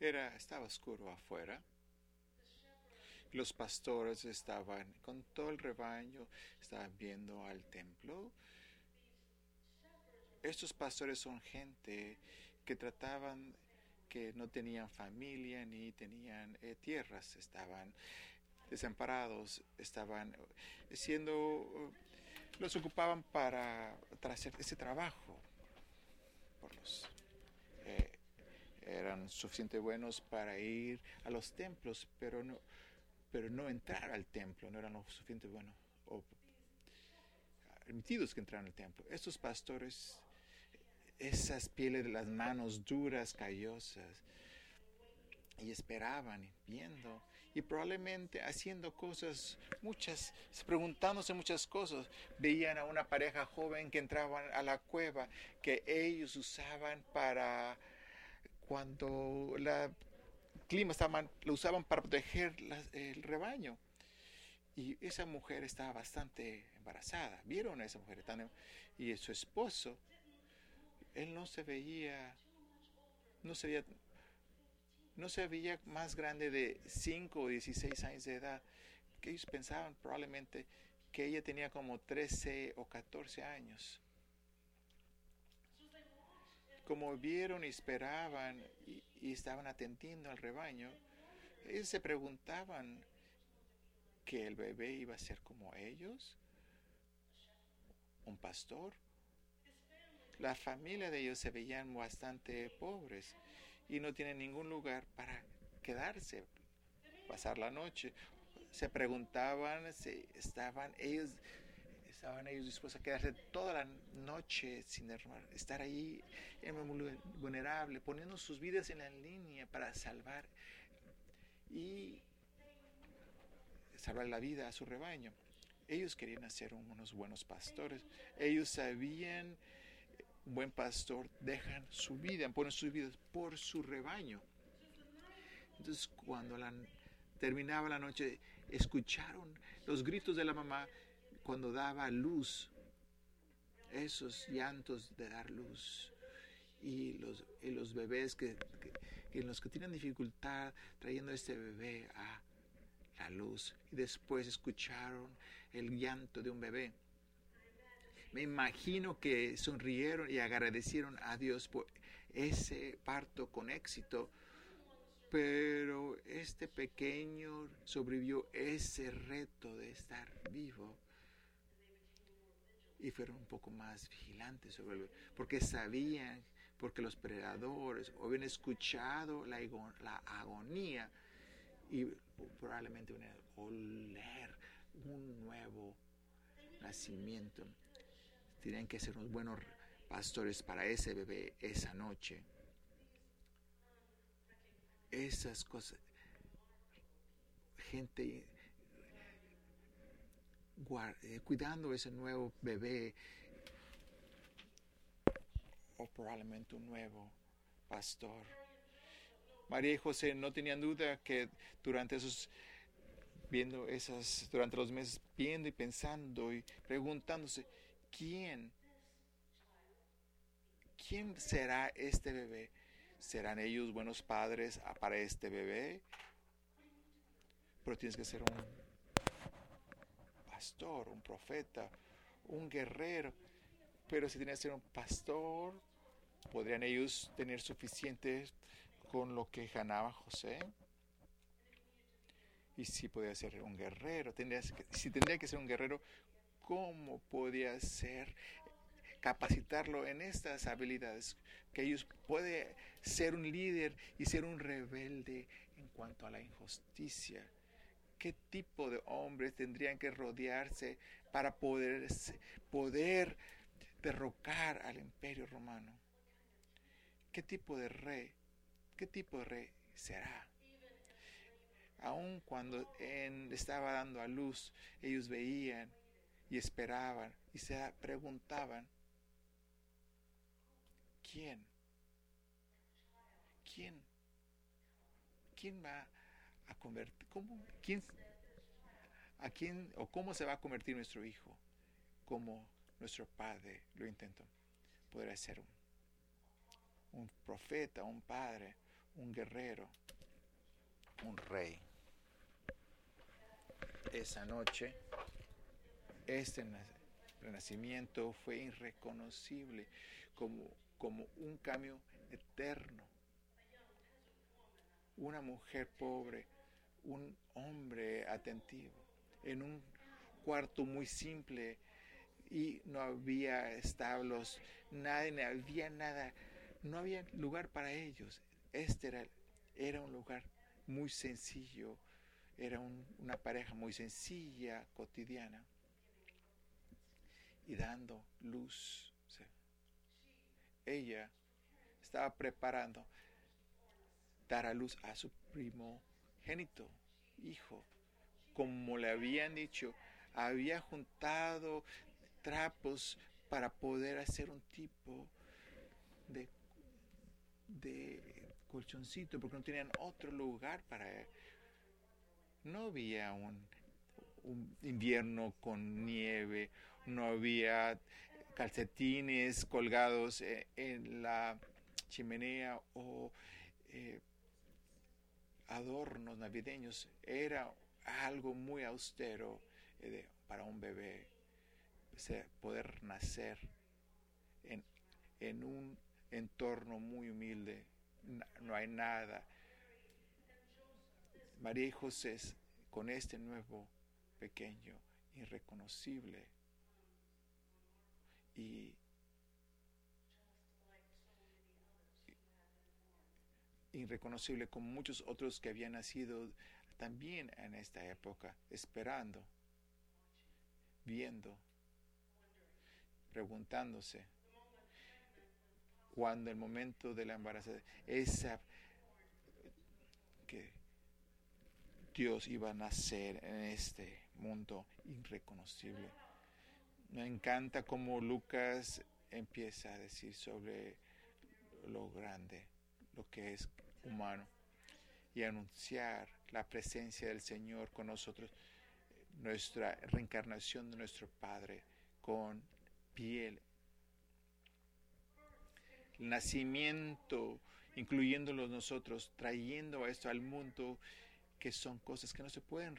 Era, estaba oscuro afuera. Los pastores estaban con todo el rebaño, estaban viendo al templo. Estos pastores son gente que trataban que no tenían familia ni tenían eh, tierras, estaban desamparados, estaban siendo, los ocupaban para, para hacer ese trabajo. Por los, eran suficientemente buenos para ir a los templos, pero no, pero no entrar al templo, no eran lo suficientemente buenos o permitidos que entraran al templo. Estos pastores, esas pieles de las manos duras, callosas, y esperaban, viendo, y probablemente haciendo cosas, muchas, preguntándose muchas cosas. Veían a una pareja joven que entraban a la cueva que ellos usaban para cuando la clima estaban, lo usaban para proteger el rebaño. Y esa mujer estaba bastante embarazada. Vieron a esa mujer tan, y su esposo, él no se veía, no se veía no se veía más grande de 5 o 16 años de edad, que ellos pensaban probablemente que ella tenía como 13 o 14 años. Como vieron y esperaban y, estaban atendiendo al rebaño, ellos se preguntaban que el bebé iba a ser como ellos, un pastor. La familia de ellos se veían bastante pobres y no tienen ningún lugar para quedarse, pasar la noche. Se preguntaban si estaban ellos estaban ellos dispuestos a quedarse toda la noche sin estar ahí vulnerable, poniendo sus vidas en la línea para salvar y salvar la vida a su rebaño. Ellos querían ser unos buenos pastores. Ellos sabían un buen pastor dejan su vida, ponen sus vidas por su rebaño. Entonces, cuando la, terminaba la noche, escucharon los gritos de la mamá cuando daba luz, esos llantos de dar luz. Y los, los bebés que, que, los que tienen dificultad trayendo a este bebé a la luz. Y después escucharon el llanto de un bebé me imagino que sonrieron y agradecieron a Dios por ese parto con éxito, pero este pequeño sobrevivió ese reto de estar vivo y fueron un poco más vigilantes sobre él, porque sabían, porque los predadores habían escuchado la, agonía y probablemente a oler un nuevo nacimiento. Tienen que ser unos buenos pastores para ese bebé esa noche. Esas cosas. Gente cuidando ese nuevo bebé o probablemente un nuevo pastor. María y José no tenían duda que durante esos viendo esas durante los meses viendo y pensando y preguntándose ¿quién? ¿Quién será este bebé? ¿Serán ellos buenos padres para este bebé? Pero tienes que ser un pastor, un profeta, un guerrero. Pero si tienes que ser un pastor, ¿podrían ellos tener suficiente con lo que ganaba José? Y si podía ser un guerrero, si tendría que ser un guerrero, cómo podía ser capacitarlo en estas habilidades, que ellos puede ser un líder y ser un rebelde en cuanto a la injusticia. ¿Qué tipo de hombres tendrían que rodearse para poder, poder derrocar al imperio romano? ¿Qué tipo de rey? ¿Qué tipo de rey será? Aun cuando estaba dando a luz, ellos veían y esperaban y se preguntaban, ¿quién? ¿Quién? ¿Quién va a convertir? ¿Cómo? ¿Quién? ¿A quién o cómo se va a convertir nuestro hijo? Como nuestro padre lo intentó. Podrá ser un, un profeta, un padre, un guerrero, un rey. Esa noche, este renacimiento fue irreconocible como, como un cambio eterno. Una mujer pobre, un hombre atentivo, en un cuarto muy simple y no había establos, nadie, no había nada, no había lugar para ellos. Este era, era un lugar muy sencillo, era un, una pareja muy sencilla, cotidiana, y dando luz. ella estaba preparando dar a luz a su primogénito, hijo. Como le habían dicho, había juntado trapos para poder hacer un tipo de, de colchoncito, porque no tenían otro lugar para... No había un, invierno con nieve, no había calcetines colgados e, en la chimenea o eh, adornos navideños. Era algo muy austero eh, para un bebé poder nacer en, en un entorno muy humilde. No hay nada. María y José con este nuevo pequeño, irreconocible y irreconocible como muchos otros que habían nacido también en esta época, esperando, viendo, preguntándose cuando el momento de la embarazo, esa que Dios iba a nacer en este mundo irreconocible. Me encanta cómo Lucas empieza a decir sobre lo grande, lo que es humano, y anunciar la presencia del Señor con nosotros, nuestra reencarnación de nuestro Padre con piel. El nacimiento, incluyéndolos nosotros, trayendo esto al mundo, que son cosas que no se pueden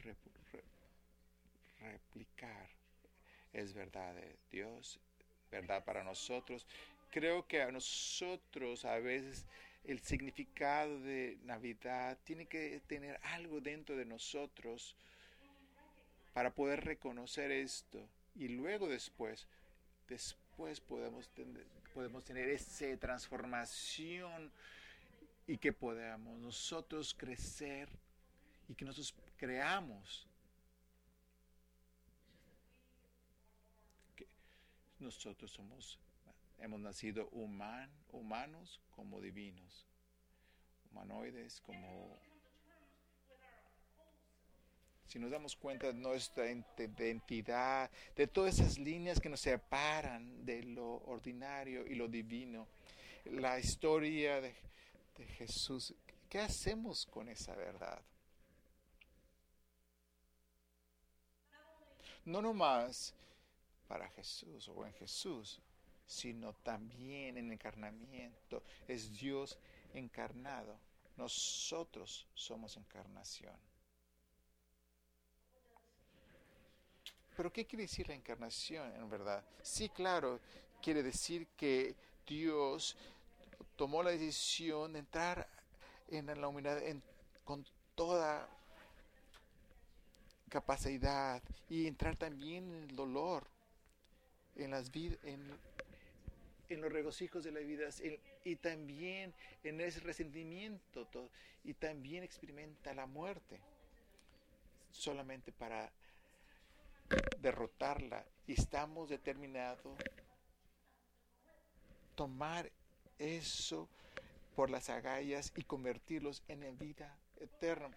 replicar. Es verdad de Dios, verdad para nosotros. Creo que a nosotros a veces el significado de Navidad tiene que tener algo dentro de nosotros para poder reconocer esto. Y luego después después podemos tener, podemos tener esa transformación y que podamos nosotros crecer y que nosotros creamos. Que nosotros somos hemos nacido human, humanos como divinos humanoides como si nos damos cuenta de nuestra identidad, de todas esas líneas que nos separan de lo ordinario y lo divino, la historia de, de Jesús, ¿qué hacemos con esa verdad? No nomás para Jesús o en Jesús, sino también en encarnamiento. Es Dios encarnado. Nosotros somos encarnación. Pero ¿qué quiere decir la encarnación en verdad? Sí, claro, quiere decir que Dios tomó la decisión de entrar en la humanidad con toda capacidad y entrar también en el dolor, en las en, en los regocijos de la vida y también en ese resentimiento y también experimenta la muerte solamente para derrotarla y estamos determinados tomar eso por las agallas y convertirlos en la vida eterna.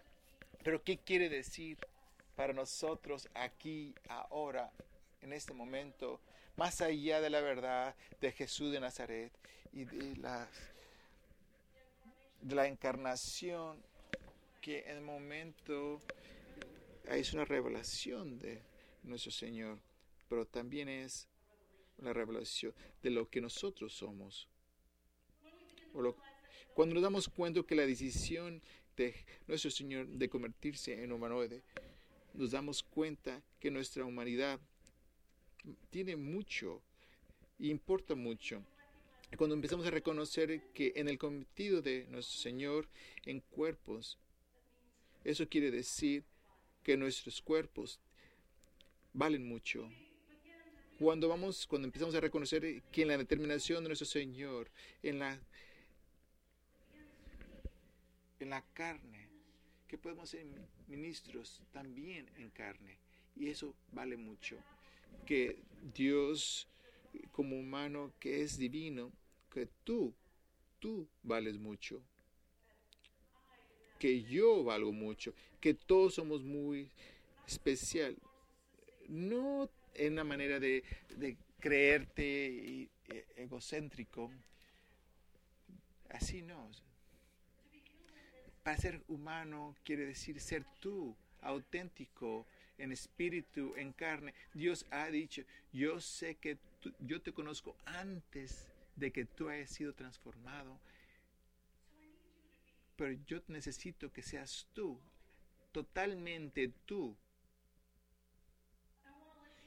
Pero ¿qué quiere decir para nosotros aquí, ahora, en este momento, más allá de la verdad de Jesús de Nazaret y de, las, la encarnación, que en el momento es una revelación de nuestro Señor, pero también es la revelación de lo que nosotros somos. Cuando nos damos cuenta que la decisión de nuestro Señor de convertirse en humanoide, nos damos cuenta que nuestra humanidad tiene mucho, importa mucho. Cuando empezamos a reconocer que en el cometido de nuestro Señor en cuerpos, eso quiere decir que nuestros cuerpos valen mucho. Cuando vamos, cuando empezamos a reconocer que en la determinación de nuestro Señor, en la en la carne, que podemos ser ministros también en carne. Y eso vale mucho. Que Dios, como humano, que es divino, que tú, tú vales mucho. Que yo valgo mucho. Que todos somos muy especial. No en una manera de, de creerte e, egocéntrico. Así no. Para ser humano quiere decir ser tú, auténtico, en espíritu, en carne. Dios ha dicho, yo sé que yo te conozco antes de que tú hayas sido transformado, pero yo necesito que seas tú, totalmente tú.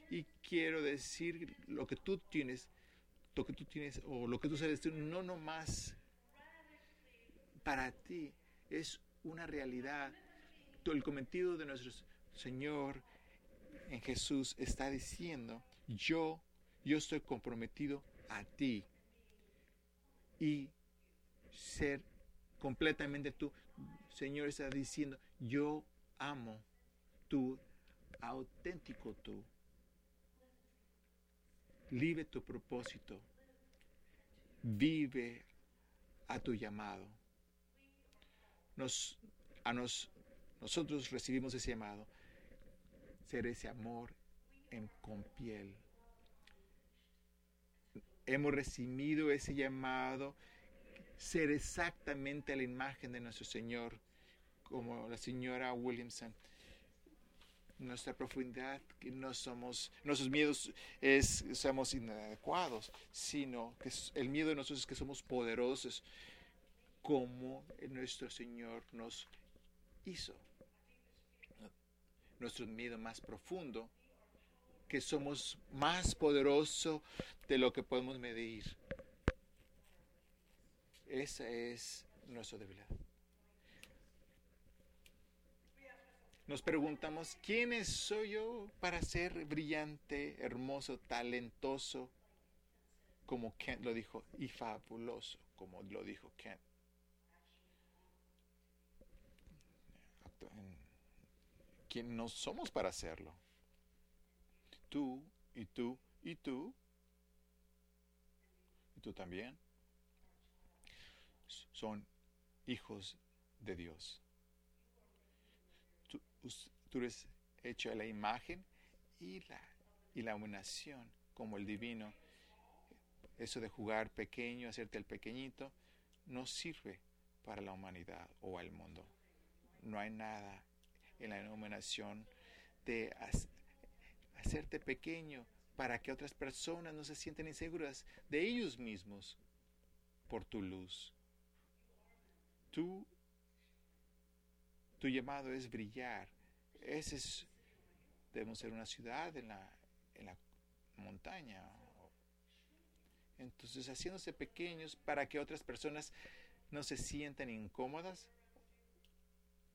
Y quiero decir lo que tú tienes, lo que tú tienes, o lo que tú sabes, no nomás para ti, es una realidad. El cometido de nuestro Señor en Jesús está diciendo, yo, yo estoy comprometido a ti. Y ser completamente tú. Señor está diciendo, yo amo tú, auténtico tú. Vive tu propósito. Vive a tu llamado nos, a nos, nosotros recibimos ese llamado, ser ese amor en, con piel. Hemos recibido ese llamado, ser exactamente a la imagen de nuestro Señor, como la señora Williamson. Nuestra profundidad, que no somos, nuestros miedos es somos inadecuados, sino que el miedo de nosotros es que somos poderosos, como nuestro Señor nos hizo. Nuestro miedo más profundo, que somos más poderosos de lo que podemos medir. Esa es nuestra debilidad. Nos preguntamos, ¿quién soy yo para ser brillante, hermoso, talentoso, como Kent lo dijo, y fabuloso, como lo dijo Kent? ¿Quién no somos para hacerlo. Tú y tú y tú y tú también son hijos de Dios. Tú, eres hecho a la imagen y la iluminación como el divino. Eso de jugar pequeño, hacerte el pequeñito, no sirve para la humanidad o al mundo no hay nada en la denominación de hacerte pequeño para que otras personas no se sienten inseguras de ellos mismos por tu luz. Tú, tu llamado es brillar. Ese es, debemos ser una ciudad en la, en la montaña. Entonces, haciéndose pequeños para que otras personas no se sientan incómodas,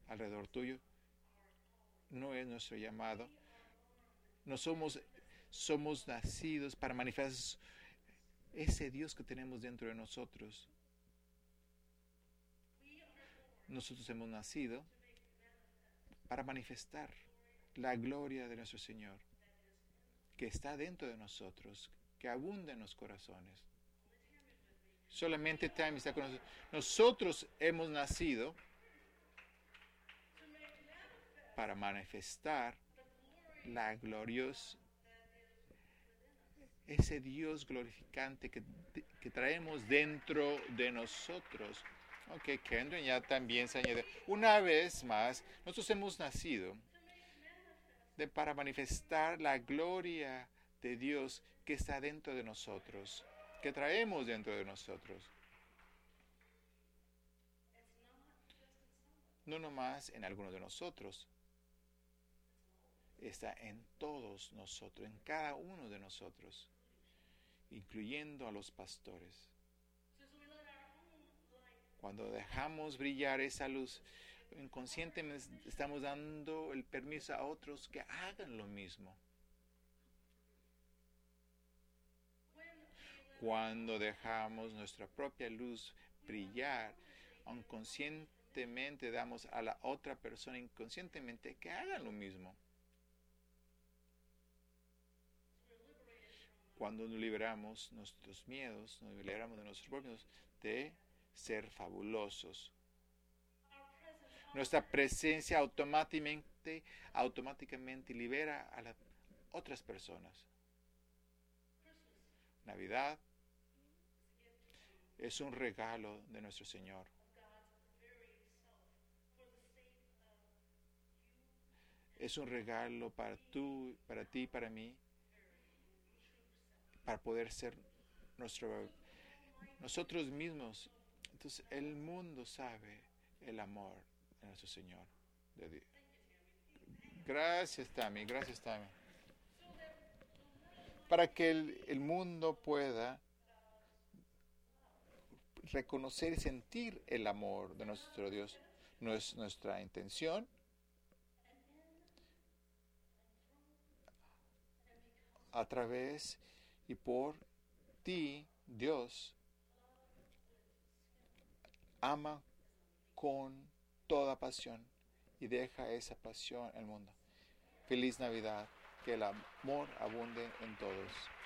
alrededor tuyo. No es nuestro llamado. No somos, somos nacidos para manifestar ese Dios que tenemos dentro de nosotros. Nosotros hemos nacido para manifestar la gloria de nuestro Señor, que está dentro de nosotros, que abunda en los corazones. Solamente Time está con nosotros. Nosotros hemos nacido para manifestar la gloriosa, ese Dios glorificante que, que traemos dentro de nosotros. Ok, Kendra ya también se añade. Una vez más, nosotros hemos nacido de, para manifestar la gloria de Dios que está dentro de nosotros, que traemos dentro de nosotros. no nomás en algunos de nosotros, está en todos nosotros, en cada uno de nosotros, incluyendo a los pastores. Cuando dejamos brillar esa luz, inconscientemente estamos dando el permiso a otros que hagan lo mismo. Cuando dejamos nuestra propia luz brillar, inconscientemente damos a la otra persona inconscientemente que haga lo mismo. Cuando nos liberamos nuestros miedos, nos liberamos de nuestros propios, de ser fabulosos. Nuestra presencia automáticamente, automáticamente libera a las otras personas. Navidad es un regalo de nuestro Señor. Es un regalo para tú, para ti, para mí, para poder ser nuestro, nosotros mismos. Entonces el mundo sabe el amor de nuestro Señor. Gracias, Tami. Gracias, Tami. Para que el, el mundo pueda reconocer y sentir el amor de nuestro Dios. No es nuestra intención. A través y por ti, Dios ama con toda pasión y deja esa pasión el mundo. Feliz Navidad, que el amor abunde en todos.